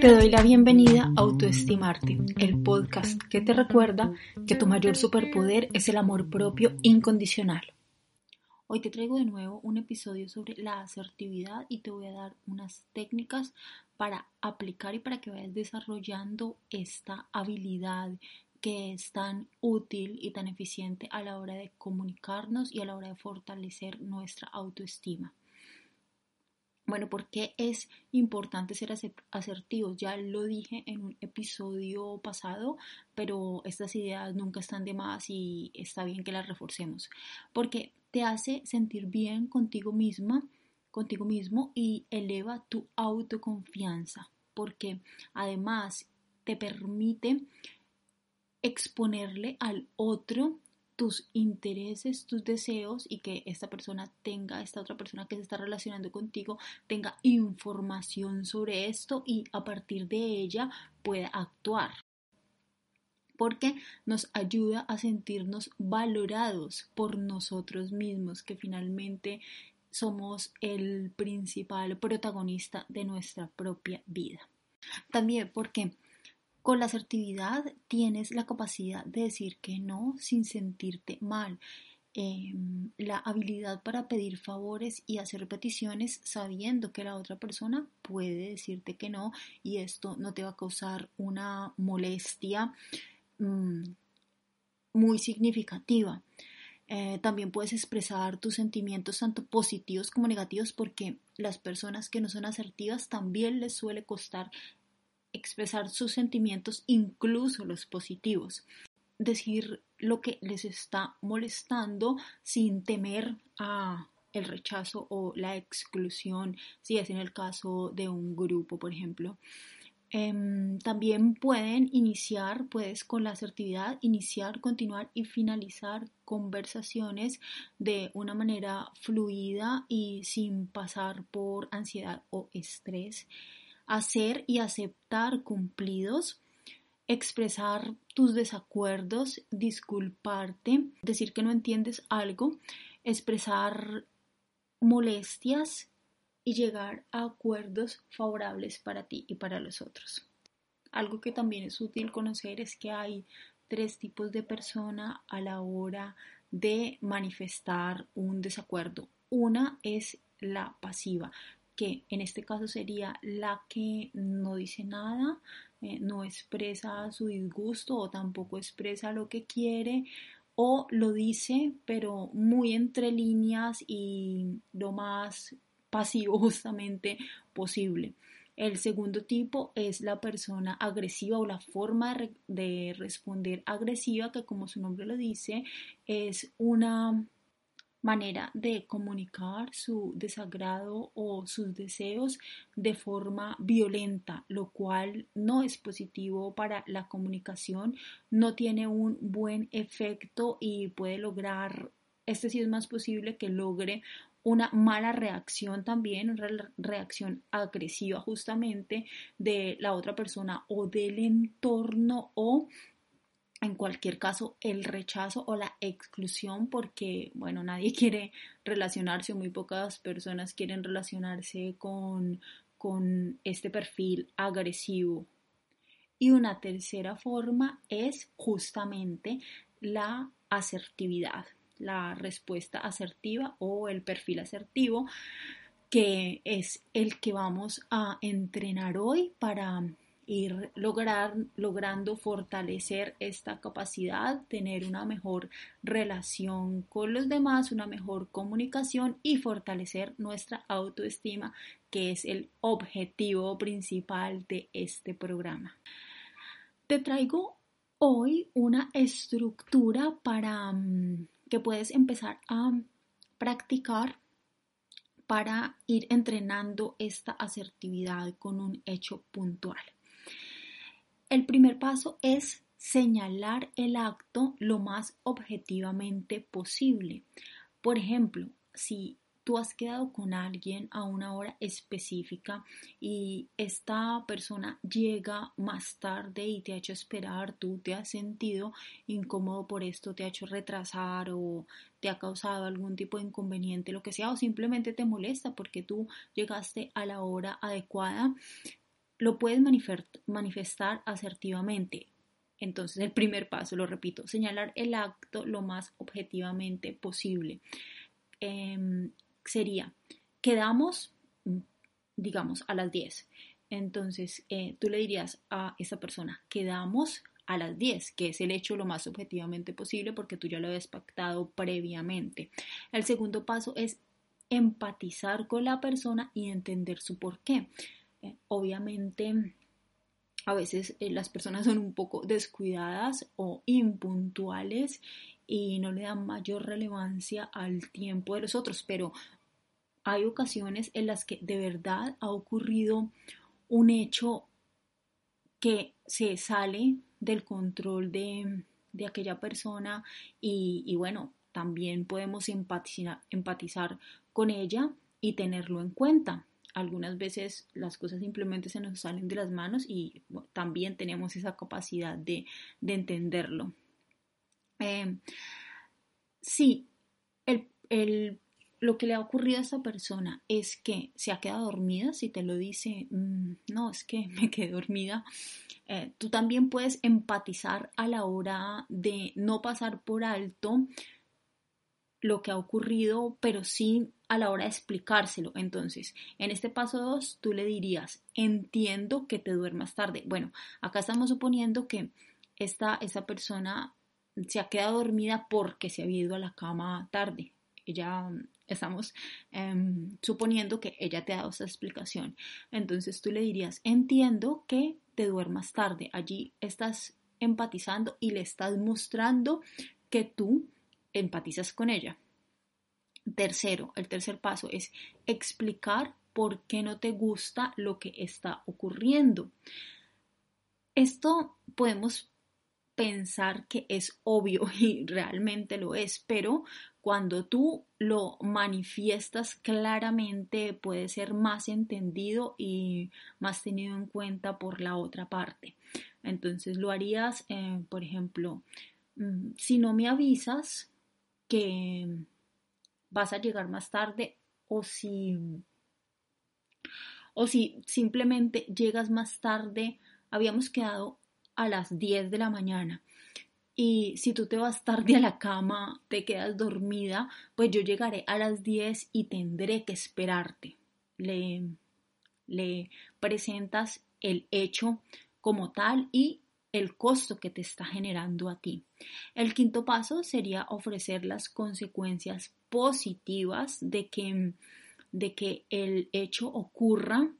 Te doy la bienvenida a Autoestimarte, el podcast que te recuerda que tu mayor superpoder es el amor propio incondicional. Hoy te traigo de nuevo un episodio sobre la asertividad y te voy a dar unas técnicas para aplicar y para que vayas desarrollando esta habilidad que es tan útil y tan eficiente a la hora de comunicarnos y a la hora de fortalecer nuestra autoestima. Bueno, ¿por qué es importante ser asertivos? Ya lo dije en un episodio pasado, pero estas ideas nunca están de más y está bien que las reforcemos. Porque te hace sentir bien contigo misma, contigo mismo y eleva tu autoconfianza. Porque además te permite exponerle al otro tus intereses, tus deseos y que esta persona tenga, esta otra persona que se está relacionando contigo, tenga información sobre esto y a partir de ella pueda actuar. Porque nos ayuda a sentirnos valorados por nosotros mismos, que finalmente somos el principal protagonista de nuestra propia vida. También porque con la asertividad tienes la capacidad de decir que no sin sentirte mal. Em, la habilidad para pedir favores y hacer peticiones sabiendo que la otra persona puede decirte que no y esto no te va a causar una molestia mm, muy significativa. Eh, también puedes expresar tus sentimientos tanto positivos como negativos porque las personas que no son asertivas también les suele costar expresar sus sentimientos, incluso los positivos. Decir lo que les está molestando sin temer a el rechazo o la exclusión, si es en el caso de un grupo, por ejemplo. Em, también pueden iniciar, puedes con la asertividad, iniciar, continuar y finalizar conversaciones de una manera fluida y sin pasar por ansiedad o estrés hacer y aceptar cumplidos, expresar tus desacuerdos, disculparte, decir que no entiendes algo, expresar molestias y llegar a acuerdos favorables para ti y para los otros. Algo que también es útil conocer es que hay tres tipos de persona a la hora de manifestar un desacuerdo. Una es la pasiva, que en este caso sería la que no dice nada, eh, no expresa su disgusto o tampoco expresa lo que quiere o lo dice pero muy entre líneas y lo más pasivo justamente posible. El segundo tipo es la persona agresiva o la forma de responder agresiva que como su nombre lo dice es una manera de comunicar su desagrado o sus deseos de forma violenta, lo cual no es positivo para la comunicación, no tiene un buen efecto y puede lograr, este sí es más posible que logre una mala reacción también, una reacción agresiva justamente de la otra persona o del entorno o en cualquier caso el rechazo o la exclusión porque bueno nadie quiere relacionarse o muy pocas personas quieren relacionarse con, con este perfil agresivo. Y una tercera forma es justamente la asertividad la respuesta asertiva o el perfil asertivo que es el que vamos a entrenar hoy para ir lograr, logrando fortalecer esta capacidad, tener una mejor relación con los demás, una mejor comunicación y fortalecer nuestra autoestima, que es el objetivo principal de este programa. Te traigo hoy una estructura para mm, que puedes empezar a practicar para ir entrenando esta asertividad con un hecho puntual. El primer paso es señalar el acto lo más objetivamente posible. Por ejemplo, si tú has quedado con alguien a una hora específica y esta persona llega más tarde y te ha hecho esperar, tú te has sentido incómodo por esto, te ha hecho retrasar o te ha causado algún tipo de inconveniente, lo que sea, o simplemente te molesta porque tú llegaste a la hora adecuada, lo puedes manifestar asertivamente. Entonces, el primer paso, lo repito, señalar el acto lo más objetivamente posible. Em, sería, quedamos, digamos, a las 10. Entonces, eh, tú le dirías a esa persona, quedamos a las 10, que es el hecho lo más objetivamente posible porque tú ya lo habías pactado previamente. El segundo paso es empatizar con la persona y entender su por qué. Eh, obviamente, a veces eh, las personas son un poco descuidadas o impuntuales y no le dan mayor relevancia al tiempo de los otros, pero hay ocasiones en las que de verdad ha ocurrido un hecho que se sale del control de, aquella persona y, bueno, también podemos empatizar con ella y tenerlo en cuenta. Algunas veces las cosas simplemente se nos salen de las manos y también tenemos esa capacidad de, entenderlo. Eh, sí, el lo que le ha ocurrido a esta persona es que se ha quedado dormida, si te lo dice, mm, no, es que me quedé dormida, eh, tú también puedes empatizar a la hora de no pasar por alto lo que ha ocurrido, pero sí a la hora de explicárselo. Entonces, en este paso 2, tú le dirías, entiendo que te duermas tarde. Bueno, acá estamos suponiendo que esta, esta persona se ha quedado dormida porque se había ido a la cama tarde. Ella Estamos em, suponiendo que ella te ha dado esa explicación. Entonces tú le dirías, entiendo que te duermas tarde. Allí estás empatizando y le estás mostrando que tú empatizas con ella. Tercero, el tercer paso es explicar por qué no te gusta lo que está ocurriendo. Esto podemos pensar que es obvio y realmente lo es, pero cuando tú lo manifiestas claramente puede ser más entendido y más tenido en cuenta por la otra parte. Entonces lo harías, eh, por ejemplo, mm, si no me avisas que vas a llegar más tarde o si o si simplemente llegas más tarde, habíamos quedado a las 10 de la mañana y si tú te vas tarde a la cama, te quedas dormida, pues yo llegaré a las 10 y tendré que esperarte. Le, le presentas el hecho como tal y el costo que te está generando a ti. El quinto paso sería ofrecer las consecuencias positivas de que, de que el hecho ocurra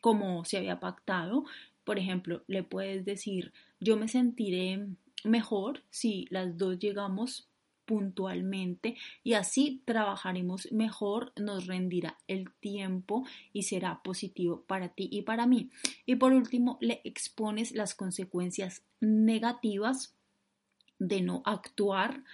como se había pactado. Por ejemplo, le puedes decir, yo me sentiré mejor si las dos llegamos puntualmente y así trabajaremos mejor, nos rendirá el tiempo y será positivo para ti y para mí. Y por último, le expones las consecuencias negativas de no actuar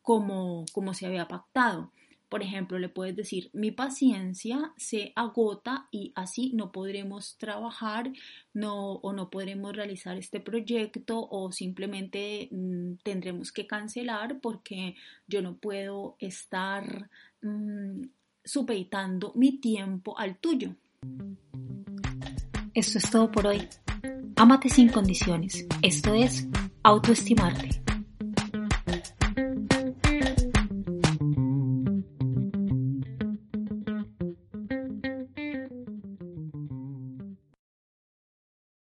como, como se había pactado. Por ejemplo, le puedes decir, mi paciencia se agota y así no podremos trabajar no, o no podremos realizar este proyecto o simplemente mm, tendremos que cancelar porque yo no puedo estar mm, supeditando mi tiempo al tuyo. Esto es todo por hoy. Ámate sin condiciones. Esto es autoestimarte.